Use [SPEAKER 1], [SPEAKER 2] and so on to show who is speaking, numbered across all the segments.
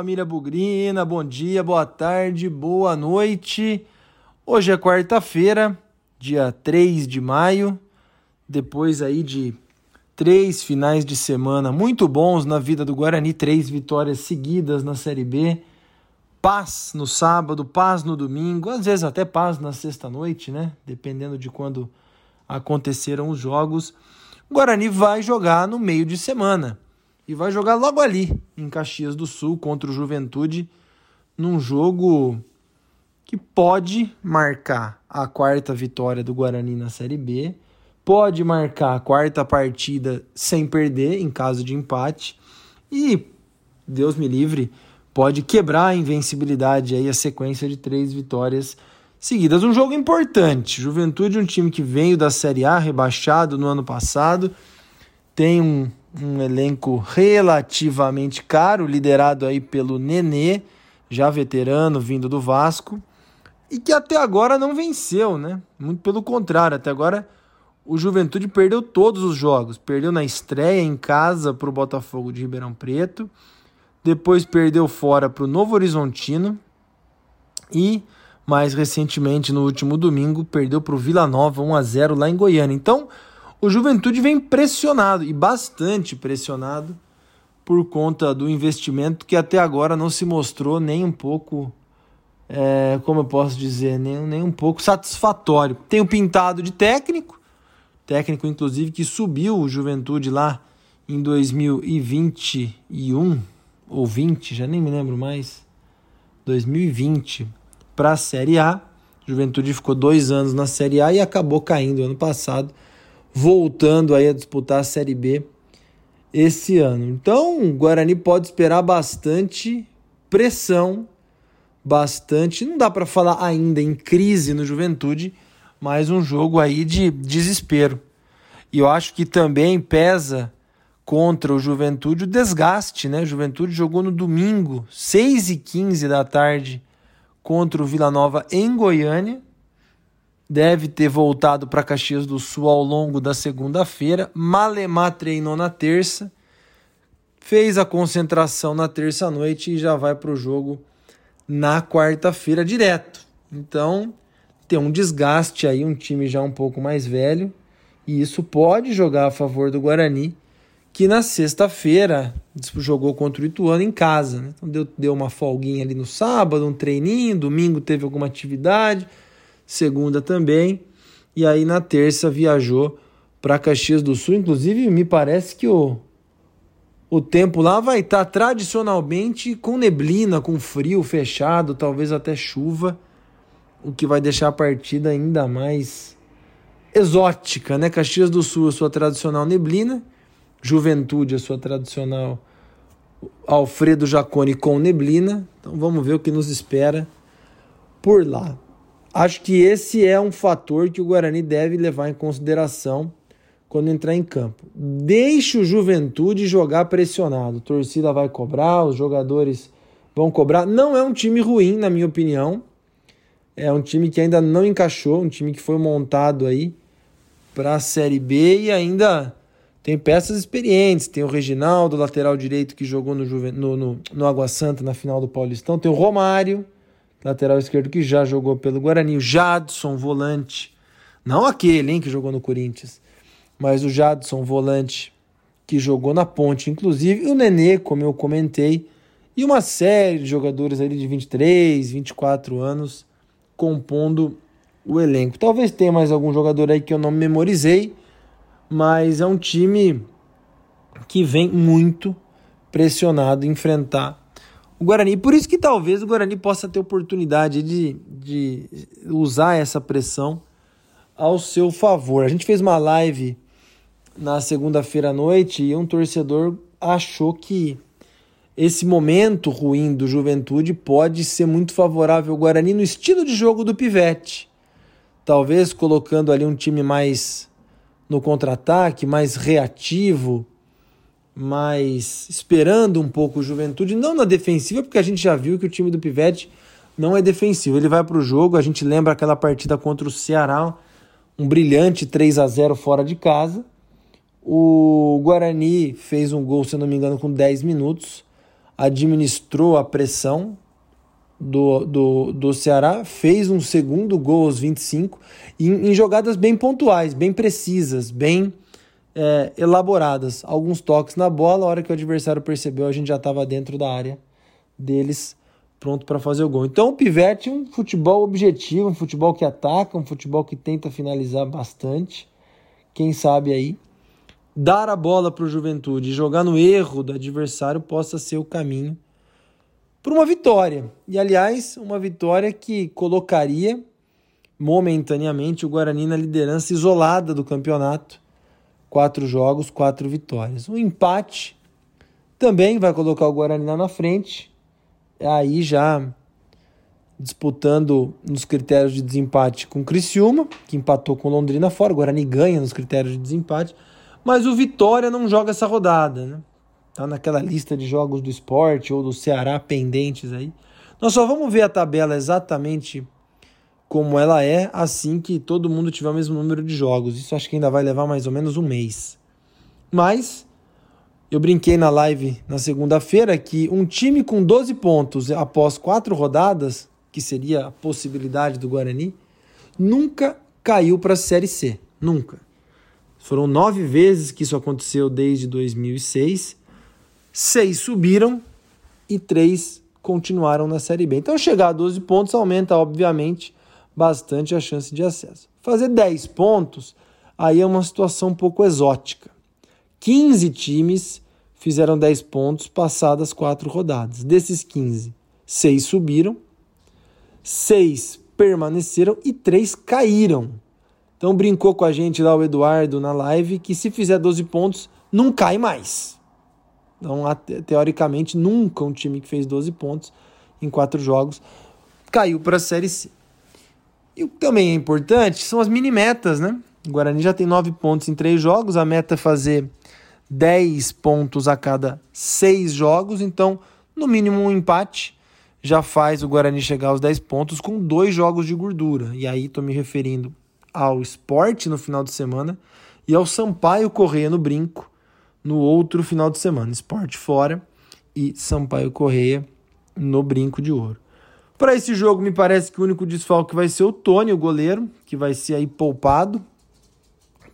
[SPEAKER 1] família Bugrina, bom dia, boa tarde, boa noite. Hoje é quarta-feira, dia 3 de maio, depois aí de três finais de semana muito bons na vida do Guarani, três vitórias seguidas na Série B, paz no sábado, paz no domingo, às vezes até paz na sexta-noite, né? Dependendo de quando aconteceram os jogos. O Guarani vai jogar no meio de semana e vai jogar logo ali, em Caxias do Sul, contra o Juventude, num jogo que pode marcar a quarta vitória do Guarani na Série B, pode marcar a quarta partida sem perder, em caso de empate, e, Deus me livre, pode quebrar a invencibilidade aí, a sequência de três vitórias seguidas. Um jogo importante. Juventude, um time que veio da Série A, rebaixado no ano passado, tem um um elenco relativamente caro, liderado aí pelo Nenê, já veterano, vindo do Vasco, e que até agora não venceu, né? Muito pelo contrário, até agora o Juventude perdeu todos os jogos. Perdeu na estreia em casa para o Botafogo de Ribeirão Preto, depois perdeu fora para o Novo Horizontino e mais recentemente no último domingo perdeu para o Vila Nova 1 a 0 lá em Goiânia. Então, o Juventude vem pressionado e bastante pressionado por conta do investimento que até agora não se mostrou nem um pouco, é, como eu posso dizer, nem, nem um pouco satisfatório. Tem o pintado de técnico, técnico inclusive que subiu o Juventude lá em 2021 ou 20, já nem me lembro mais, 2020 para a Série A. Juventude ficou dois anos na Série A e acabou caindo ano passado voltando aí a disputar a Série B esse ano. Então, o Guarani pode esperar bastante pressão, bastante, não dá para falar ainda em crise no Juventude, mas um jogo aí de desespero. E eu acho que também pesa contra o Juventude o desgaste, né? O Juventude jogou no domingo, 6 e 15 da tarde, contra o Vila Nova em Goiânia deve ter voltado para Caxias do Sul ao longo da segunda-feira. Malemar treinou na terça, fez a concentração na terça-noite e já vai para o jogo na quarta-feira direto. Então, tem um desgaste aí, um time já um pouco mais velho, e isso pode jogar a favor do Guarani, que na sexta-feira jogou contra o Ituano em casa. Né? Então, deu, deu uma folguinha ali no sábado, um treininho, domingo teve alguma atividade segunda também, e aí na terça viajou para Caxias do Sul. Inclusive, me parece que o, o tempo lá vai estar tá tradicionalmente com neblina, com frio, fechado, talvez até chuva, o que vai deixar a partida ainda mais exótica, né? Caxias do Sul, a sua tradicional neblina, Juventude, a sua tradicional Alfredo Jacone com neblina. Então vamos ver o que nos espera por lá. Acho que esse é um fator que o Guarani deve levar em consideração quando entrar em campo. Deixe o Juventude jogar pressionado. A torcida vai cobrar, os jogadores vão cobrar. Não é um time ruim, na minha opinião. É um time que ainda não encaixou, um time que foi montado aí para a Série B e ainda tem peças experientes. Tem o Reginaldo, lateral direito, que jogou no, no, no, no Água Santa na final do Paulistão. Tem o Romário lateral esquerdo que já jogou pelo Guarani, o Jadson, volante, não aquele hein, que jogou no Corinthians, mas o Jadson, volante, que jogou na Ponte, inclusive, o Nenê, como eu comentei, e uma série de jogadores ali de 23, 24 anos compondo o elenco. Talvez tenha mais algum jogador aí que eu não memorizei, mas é um time que vem muito pressionado enfrentar o Guarani. Por isso que talvez o Guarani possa ter oportunidade de, de usar essa pressão ao seu favor. A gente fez uma live na segunda-feira à noite e um torcedor achou que esse momento ruim do Juventude pode ser muito favorável ao Guarani no estilo de jogo do Pivete. Talvez colocando ali um time mais no contra-ataque, mais reativo, mas esperando um pouco o Juventude, não na defensiva, porque a gente já viu que o time do Pivete não é defensivo. Ele vai para o jogo, a gente lembra aquela partida contra o Ceará, um brilhante 3 a 0 fora de casa. O Guarani fez um gol, se não me engano, com 10 minutos. administrou a pressão do, do, do Ceará, fez um segundo gol aos 25 em, em jogadas bem pontuais, bem precisas, bem é, elaboradas. Alguns toques na bola, a hora que o adversário percebeu, a gente já estava dentro da área deles, pronto para fazer o gol. Então o Pivete é um futebol objetivo, um futebol que ataca, um futebol que tenta finalizar bastante. Quem sabe aí dar a bola para o Juventude e jogar no erro do adversário possa ser o caminho para uma vitória. E aliás, uma vitória que colocaria momentaneamente o Guarani na liderança isolada do campeonato. Quatro jogos, quatro vitórias. O empate também vai colocar o Guarani lá na frente. Aí já disputando nos critérios de desempate com o Criciúma, que empatou com Londrina fora. O Guarani ganha nos critérios de desempate. Mas o Vitória não joga essa rodada, né? Tá naquela lista de jogos do esporte ou do Ceará pendentes aí. Nós só vamos ver a tabela exatamente como ela é assim que todo mundo tiver o mesmo número de jogos. Isso acho que ainda vai levar mais ou menos um mês. Mas eu brinquei na live na segunda-feira que um time com 12 pontos após quatro rodadas, que seria a possibilidade do Guarani, nunca caiu para a Série C. Nunca. Foram nove vezes que isso aconteceu desde 2006. Seis subiram e três continuaram na Série B. Então, chegar a 12 pontos aumenta, obviamente, bastante a chance de acesso. Fazer 10 pontos, aí é uma situação um pouco exótica. 15 times fizeram 10 pontos passadas quatro rodadas. Desses 15, 6 subiram, 6 permaneceram e 3 caíram. Então brincou com a gente lá o Eduardo na live que se fizer 12 pontos, não cai mais. Então, teoricamente, nunca um time que fez 12 pontos em quatro jogos caiu para a Série C. E o que também é importante são as mini metas, né? O Guarani já tem 9 pontos em três jogos, a meta é fazer 10 pontos a cada seis jogos, então, no mínimo um empate já faz o Guarani chegar aos 10 pontos com dois jogos de gordura. E aí estou me referindo ao esporte no final de semana e ao Sampaio Correia no Brinco no outro final de semana. Esporte fora e Sampaio Correia no Brinco de Ouro. Para esse jogo, me parece que o único desfalque vai ser o Tony, o goleiro, que vai ser aí poupado.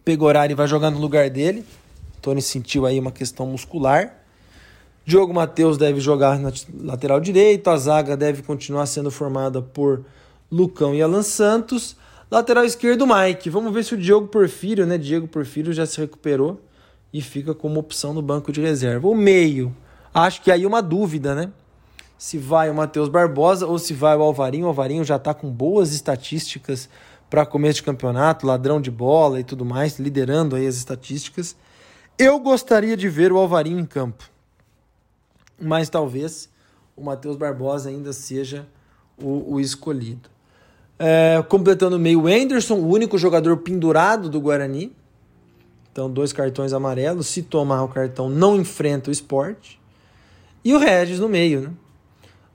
[SPEAKER 1] Pegorari vai jogar no lugar dele. O Tony sentiu aí uma questão muscular. Diogo Matheus deve jogar na lateral direito. A zaga deve continuar sendo formada por Lucão e Alan Santos. Lateral esquerdo, Mike. Vamos ver se o Diogo Porfírio, né? Diego Porfírio já se recuperou e fica como opção no banco de reserva. O meio, acho que aí uma dúvida, né? Se vai o Matheus Barbosa ou se vai o Alvarinho. O Alvarinho já está com boas estatísticas para começo de campeonato, ladrão de bola e tudo mais, liderando aí as estatísticas. Eu gostaria de ver o Alvarinho em campo, mas talvez o Matheus Barbosa ainda seja o, o escolhido. É, completando o meio, o Anderson, o único jogador pendurado do Guarani. Então, dois cartões amarelos. Se tomar o cartão, não enfrenta o esporte. E o Regis no meio, né?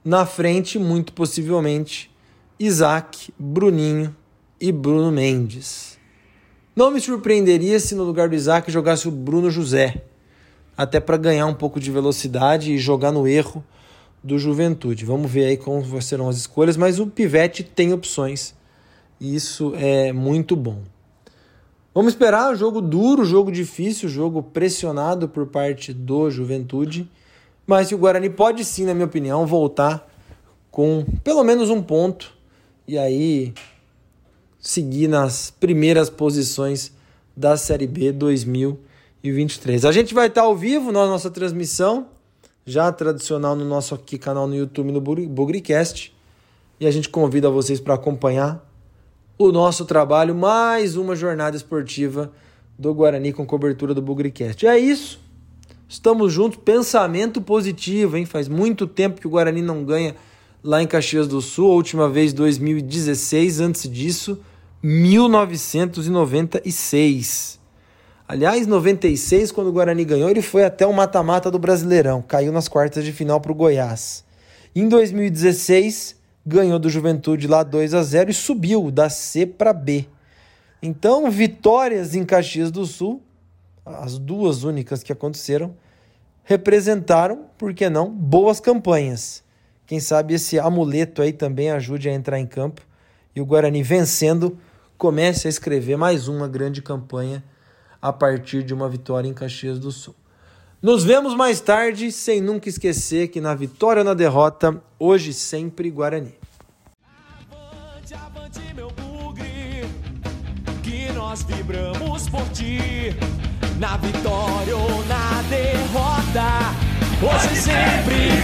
[SPEAKER 1] Na frente, muito possivelmente, Isaac, Bruninho e Bruno Mendes. Não me surpreenderia se no lugar do Isaac jogasse o Bruno José, até para ganhar um pouco de velocidade e jogar no erro do Juventude. Vamos ver aí como serão as escolhas, mas o Pivete tem opções. E isso é muito bom. Vamos esperar jogo duro, jogo difícil, jogo pressionado por parte do Juventude. Mas o Guarani pode sim, na minha opinião, voltar com pelo menos um ponto e aí seguir nas primeiras posições da Série B 2023. A gente vai estar ao vivo na nossa transmissão já tradicional no nosso aqui canal no YouTube no Bugricast. E a gente convida vocês para acompanhar o nosso trabalho, mais uma jornada esportiva do Guarani com cobertura do Bugricast. É isso. Estamos juntos, pensamento positivo, hein? Faz muito tempo que o Guarani não ganha lá em Caxias do Sul, a última vez 2016, antes disso, 1996. Aliás, 96, quando o Guarani ganhou, ele foi até o mata-mata do Brasileirão, caiu nas quartas de final para o Goiás. Em 2016, ganhou do Juventude lá 2 a 0 e subiu da C para B. Então, vitórias em Caxias do Sul, as duas únicas que aconteceram, representaram, por que não, boas campanhas. Quem sabe esse amuleto aí também ajude a entrar em campo e o Guarani vencendo comece a escrever mais uma grande campanha a partir de uma vitória em Caxias do Sul. Nos vemos mais tarde, sem nunca esquecer que na vitória ou na derrota, hoje sempre Guarani. Avante, avante, meu bugre, que nós vibramos por ti, na vitória ou na derrota, hoje sempre! É